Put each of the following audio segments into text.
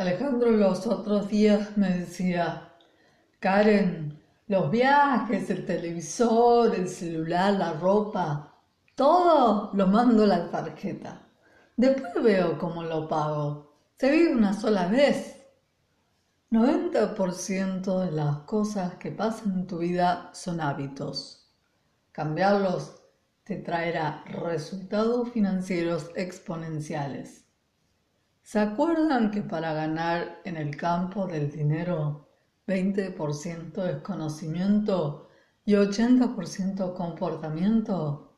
Alejandro los otros días me decía, Karen, los viajes, el televisor, el celular, la ropa, todo lo mando a la tarjeta. Después veo cómo lo pago. Se vive una sola vez. 90% de las cosas que pasan en tu vida son hábitos. Cambiarlos te traerá resultados financieros exponenciales. ¿Se acuerdan que para ganar en el campo del dinero 20% es conocimiento y 80% comportamiento?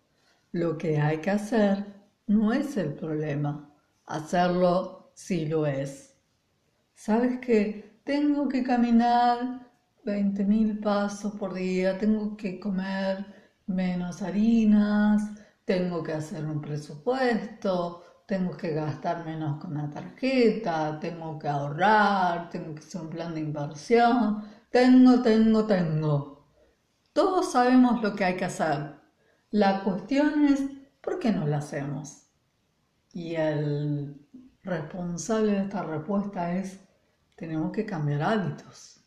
Lo que hay que hacer no es el problema, hacerlo sí lo es. ¿Sabes que tengo que caminar 20.000 pasos por día, tengo que comer menos harinas, tengo que hacer un presupuesto, tengo que gastar menos con la tarjeta, tengo que ahorrar, tengo que hacer un plan de inversión, tengo, tengo, tengo. Todos sabemos lo que hay que hacer. La cuestión es, ¿por qué no lo hacemos? Y el responsable de esta respuesta es, tenemos que cambiar hábitos.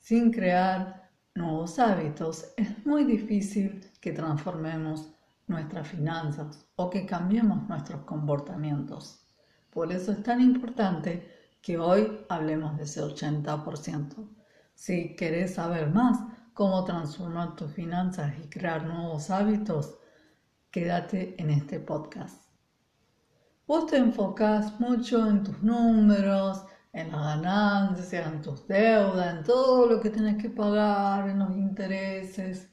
Sin crear nuevos hábitos es muy difícil que transformemos nuestras finanzas o que cambiemos nuestros comportamientos. Por eso es tan importante que hoy hablemos de ese 80%. Si querés saber más cómo transformar tus finanzas y crear nuevos hábitos, quédate en este podcast. Vos te enfocás mucho en tus números, en las ganancias, en tus deudas, en todo lo que tenés que pagar, en los intereses.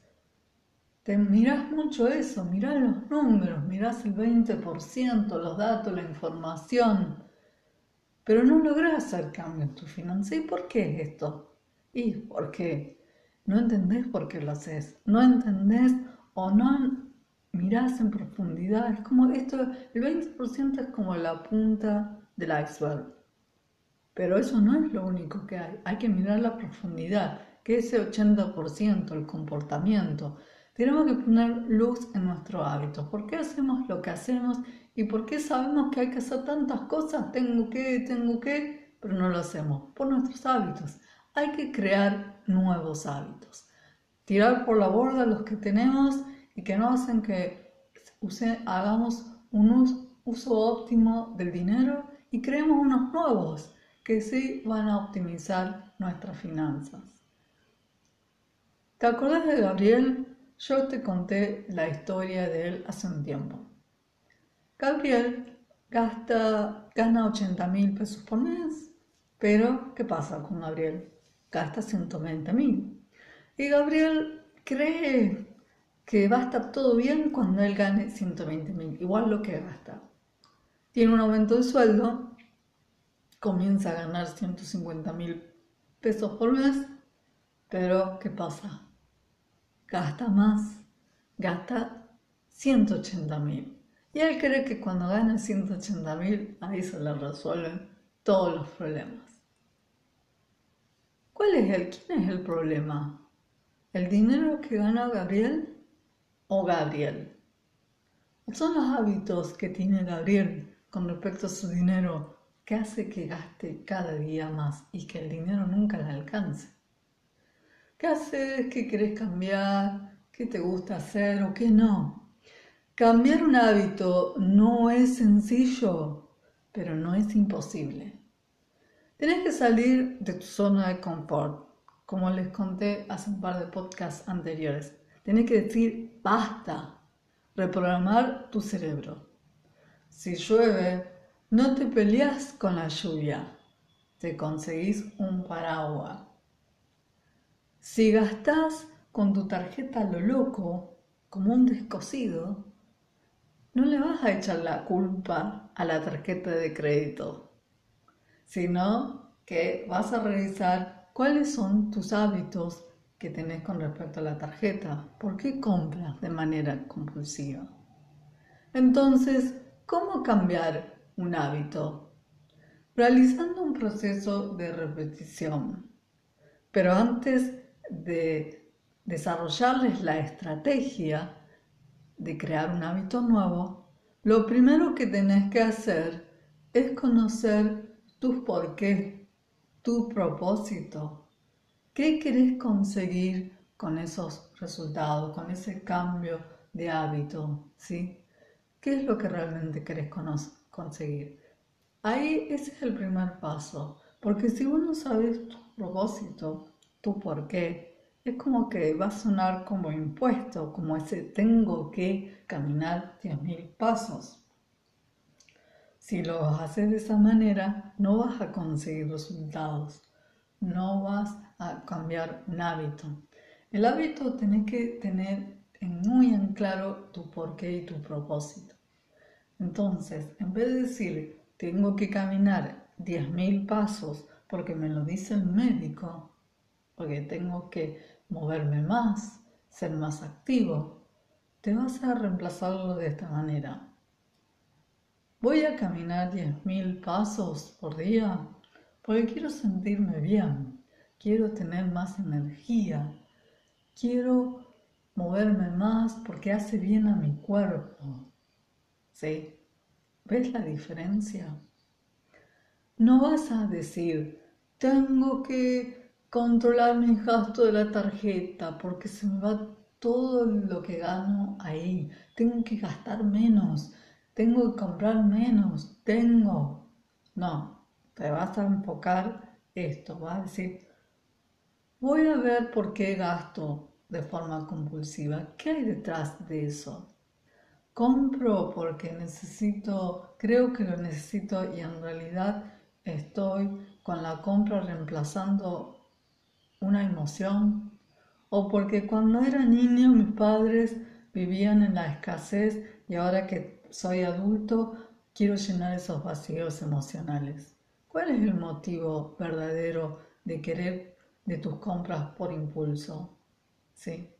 Te mirás mucho eso, mirás los números, mirás el 20%, los datos, la información, pero no lográs hacer cambio en tu finanza. ¿Y por qué es esto? Y porque no entendés por qué lo haces, no entendés o no mirás en profundidad. Es como esto, el 20% es como la punta del iceberg. Pero eso no es lo único que hay, hay que mirar la profundidad, que es ese 80%, el comportamiento tenemos que poner luz en nuestro hábito. ¿Por qué hacemos lo que hacemos y por qué sabemos que hay que hacer tantas cosas? Tengo que, tengo que, pero no lo hacemos. Por nuestros hábitos. Hay que crear nuevos hábitos. Tirar por la borda los que tenemos y que no hacen que hagamos un uso óptimo del dinero y creemos unos nuevos que sí van a optimizar nuestras finanzas. ¿Te acuerdas de Gabriel yo te conté la historia de él hace un tiempo. Gabriel gasta, gana 80 mil pesos por mes, pero ¿qué pasa con Gabriel? Gasta 120 mil. Y Gabriel cree que va a estar todo bien cuando él gane 120 mil, igual lo que gasta. Tiene un aumento de sueldo, comienza a ganar 150 mil pesos por mes, pero ¿qué pasa? Gasta más, gasta 180 mil. Y él cree que cuando gana 180 mil, ahí se le resuelven todos los problemas. ¿Cuál es el, quién es el problema? ¿El dinero que gana Gabriel o Gabriel? Son los hábitos que tiene Gabriel con respecto a su dinero que hace que gaste cada día más y que el dinero nunca le alcance. ¿Qué haces? ¿Qué querés cambiar? ¿Qué te gusta hacer o qué no? Cambiar un hábito no es sencillo, pero no es imposible. Tienes que salir de tu zona de confort, como les conté hace un par de podcasts anteriores. Tienes que decir basta, reprogramar tu cerebro. Si llueve, no te peleas con la lluvia, te conseguís un paraguas. Si gastás con tu tarjeta lo loco, como un descosido, no le vas a echar la culpa a la tarjeta de crédito, sino que vas a revisar cuáles son tus hábitos que tenés con respecto a la tarjeta. ¿Por qué compras de manera compulsiva? Entonces, ¿cómo cambiar un hábito? Realizando un proceso de repetición. Pero antes de desarrollarles la estrategia de crear un hábito nuevo, lo primero que tenés que hacer es conocer tu por qué, tu propósito. ¿Qué querés conseguir con esos resultados, con ese cambio de hábito? ¿sí? ¿Qué es lo que realmente querés conseguir? Ahí ese es el primer paso, porque si vos no sabes tu propósito, tu por qué, es como que va a sonar como impuesto, como ese tengo que caminar 10.000 pasos. Si lo haces de esa manera, no vas a conseguir resultados, no vas a cambiar un hábito. El hábito tenés que tener muy en claro tu porqué y tu propósito. Entonces, en vez de decir, tengo que caminar 10.000 pasos porque me lo dice el médico, porque tengo que moverme más, ser más activo, te vas a reemplazarlo de esta manera. Voy a caminar 10.000 pasos por día porque quiero sentirme bien, quiero tener más energía, quiero moverme más porque hace bien a mi cuerpo. ¿Sí? ¿Ves la diferencia? No vas a decir, tengo que controlar mis gastos de la tarjeta porque se me va todo lo que gano ahí. Tengo que gastar menos, tengo que comprar menos, tengo. No, te vas a enfocar esto, vas a decir, voy a ver por qué gasto de forma compulsiva. ¿Qué hay detrás de eso? compro porque necesito, creo que lo necesito y en realidad estoy con la compra reemplazando una emoción o porque cuando era niño mis padres vivían en la escasez y ahora que soy adulto quiero llenar esos vacíos emocionales. ¿Cuál es el motivo verdadero de querer de tus compras por impulso? ¿Sí?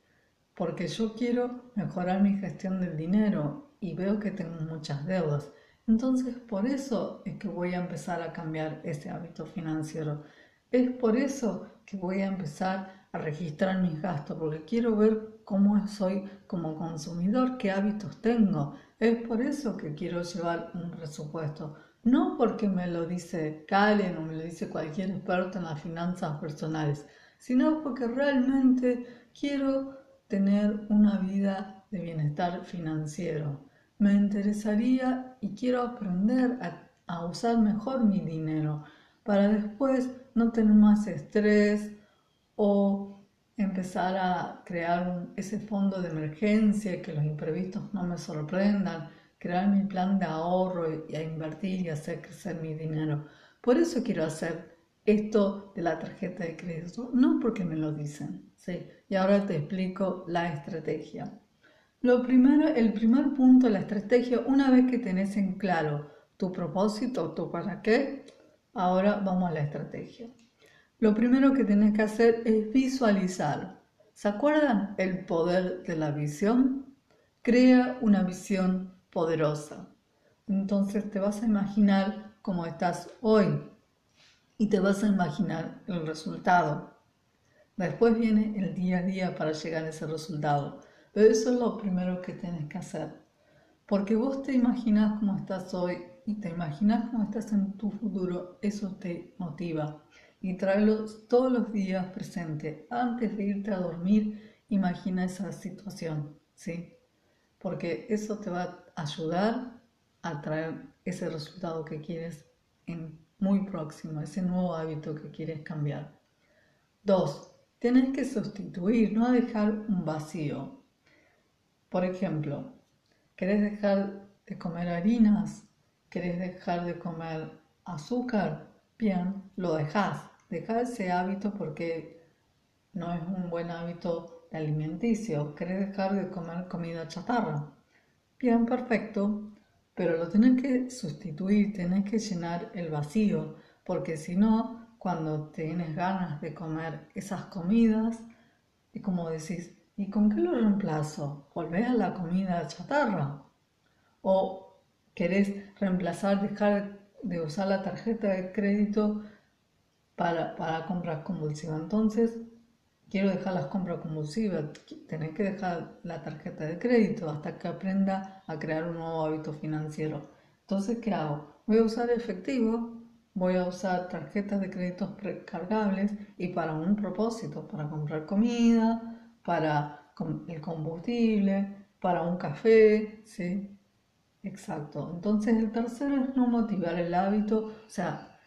porque yo quiero mejorar mi gestión del dinero y veo que tengo muchas deudas. Entonces, por eso es que voy a empezar a cambiar ese hábito financiero. Es por eso que voy a empezar a registrar mis gastos, porque quiero ver cómo soy como consumidor, qué hábitos tengo. Es por eso que quiero llevar un presupuesto. No porque me lo dice Kalen o me lo dice cualquier experto en las finanzas personales, sino porque realmente quiero tener una vida de bienestar financiero. Me interesaría y quiero aprender a, usar mejor mi dinero para después no tener más estrés o empezar a crear ese fondo de emergencia, que los imprevistos no me sorprendan, crear mi plan de ahorro y a invertir y hacer crecer mi dinero. Por eso quiero hacer esto de la tarjeta de crédito, no porque me lo dicen, ¿sí? Y ahora te explico la estrategia. Lo primero, el primer punto de la estrategia, una vez que tenés en claro tu propósito, tu para qué, ahora vamos a la estrategia. Lo primero que tenés que hacer es visualizar. ¿Se acuerdan el poder de la visión? Crea una visión poderosa. Entonces te vas a imaginar cómo estás hoy, y te vas a imaginar el resultado. Después viene el día a día para llegar a ese resultado. Pero eso es lo primero que tienes que hacer. Porque vos te imaginas cómo estás hoy y te imaginas cómo estás en tu futuro, eso te motiva. Y tráelo todos los días presente. Antes de irte a dormir, imagina esa situación, ¿sí? Porque eso te va a ayudar a traer ese resultado que quieres en muy próximo, ese nuevo hábito que quieres cambiar. Dos, tienes que sustituir, no dejar un vacío. Por ejemplo, ¿querés dejar de comer harinas? ¿Querés dejar de comer azúcar? Bien, lo dejas. Deja ese hábito porque no es un buen hábito de alimenticio. ¿Querés dejar de comer comida chatarra? Bien, perfecto pero lo tenés que sustituir, tenés que llenar el vacío, porque si no, cuando tienes ganas de comer esas comidas, y como decís, ¿y con qué lo reemplazo? ¿Volvés a la comida chatarra? ¿O querés reemplazar, dejar de usar la tarjeta de crédito para, para compras convulsivas? Entonces, quiero dejar las compras compulsivas, tenés que dejar la tarjeta de crédito hasta que aprenda a crear un nuevo hábito financiero. Entonces, ¿qué hago? Voy a usar efectivo, voy a usar tarjetas de créditos precargables y para un propósito, para comprar comida, para el combustible, para un café, ¿sí? Exacto. Entonces el tercero es no motivar el hábito, o sea,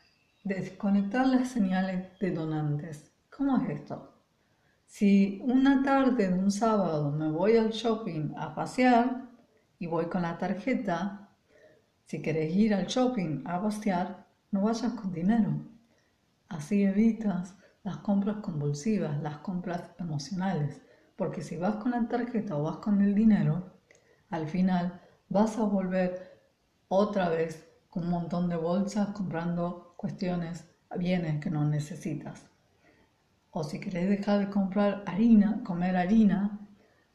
desconectar las señales de donantes. ¿Cómo es esto? Si una tarde de un sábado me voy al shopping a pasear y voy con la tarjeta, si querés ir al shopping a pasear, no vayas con dinero. Así evitas las compras convulsivas, las compras emocionales, porque si vas con la tarjeta o vas con el dinero, al final vas a volver otra vez con un montón de bolsas comprando cuestiones, bienes que no necesitas. O si querés dejar de comprar harina, comer harina,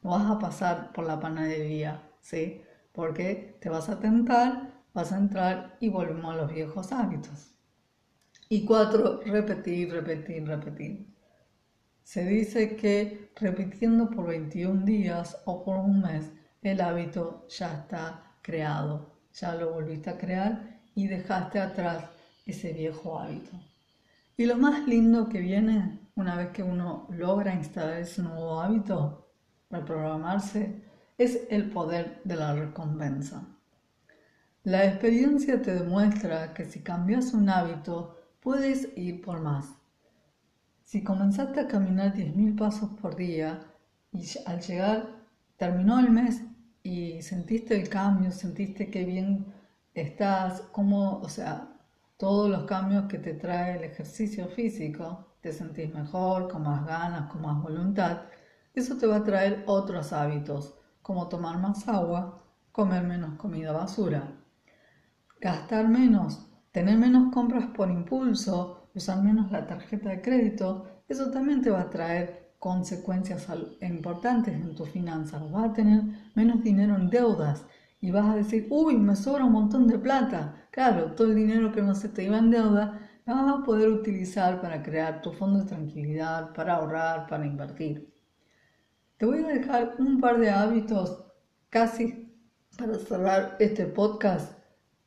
no vas a pasar por la panadería, ¿sí? Porque te vas a tentar vas a entrar y volvemos a los viejos hábitos. Y cuatro, repetir, repetir, repetir. Se dice que repitiendo por 21 días o por un mes, el hábito ya está creado, ya lo volviste a crear y dejaste atrás ese viejo hábito. Y lo más lindo que viene una vez que uno logra instalar ese nuevo hábito, reprogramarse, es el poder de la recompensa. La experiencia te demuestra que si cambias un hábito, puedes ir por más. Si comenzaste a caminar 10.000 pasos por día y al llegar terminó el mes y sentiste el cambio, sentiste que bien estás, como, o sea, todos los cambios que te trae el ejercicio físico, te sentís mejor, con más ganas, con más voluntad, eso te va a traer otros hábitos, como tomar más agua, comer menos comida basura. Gastar menos, tener menos compras por impulso, usar menos la tarjeta de crédito, eso también te va a traer consecuencias importantes en tus finanzas. Vas a tener menos dinero en deudas y vas a decir, uy, me sobra un montón de plata. Claro, todo el dinero que no se te iba en deuda, lo vas a poder utilizar para crear tu fondo de tranquilidad, para ahorrar, para invertir. Te voy a dejar un par de hábitos casi para cerrar este podcast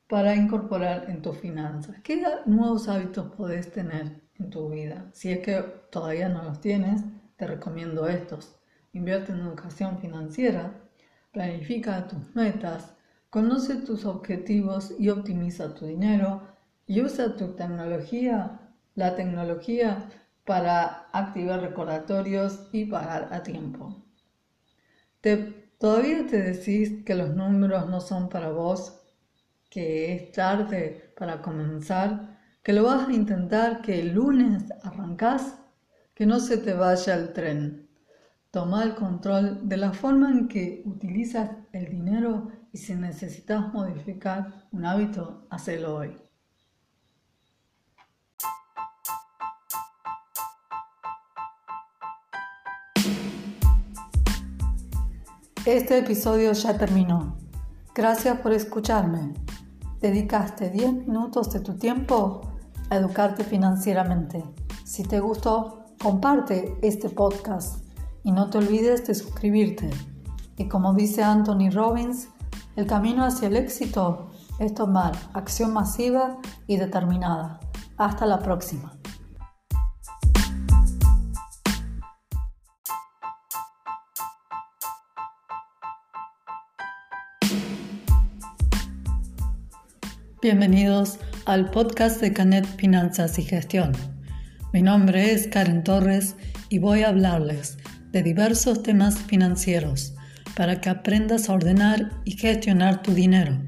para incorporar en tus finanzas. ¿Qué nuevos hábitos podés tener en tu vida? Si es que todavía no los tienes, te recomiendo estos. Invierte en educación financiera, planifica tus metas, conoce tus objetivos y optimiza tu dinero y usa tu tecnología, la tecnología para activar recordatorios y pagar a tiempo. ¿Todavía te decís que los números no son para vos que es tarde para comenzar, que lo vas a intentar, que el lunes arrancás, que no se te vaya el tren. Toma el control de la forma en que utilizas el dinero y si necesitas modificar un hábito, hacelo hoy. Este episodio ya terminó. Gracias por escucharme dedicaste 10 minutos de tu tiempo a educarte financieramente. Si te gustó, comparte este podcast y no te olvides de suscribirte. Y como dice Anthony Robbins, el camino hacia el éxito es tomar acción masiva y determinada. Hasta la próxima. Bienvenidos al podcast de Canet Finanzas y Gestión. Mi nombre es Karen Torres y voy a hablarles de diversos temas financieros para que aprendas a ordenar y gestionar tu dinero,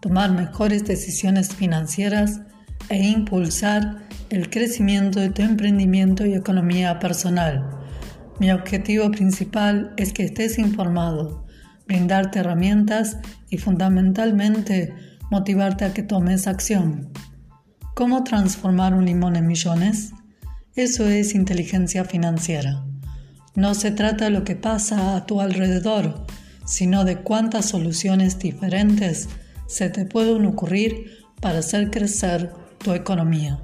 tomar mejores decisiones financieras e impulsar el crecimiento de tu emprendimiento y economía personal. Mi objetivo principal es que estés informado, brindarte herramientas y fundamentalmente motivarte a que tomes acción. ¿Cómo transformar un limón en millones? Eso es inteligencia financiera. No se trata de lo que pasa a tu alrededor, sino de cuántas soluciones diferentes se te pueden ocurrir para hacer crecer tu economía.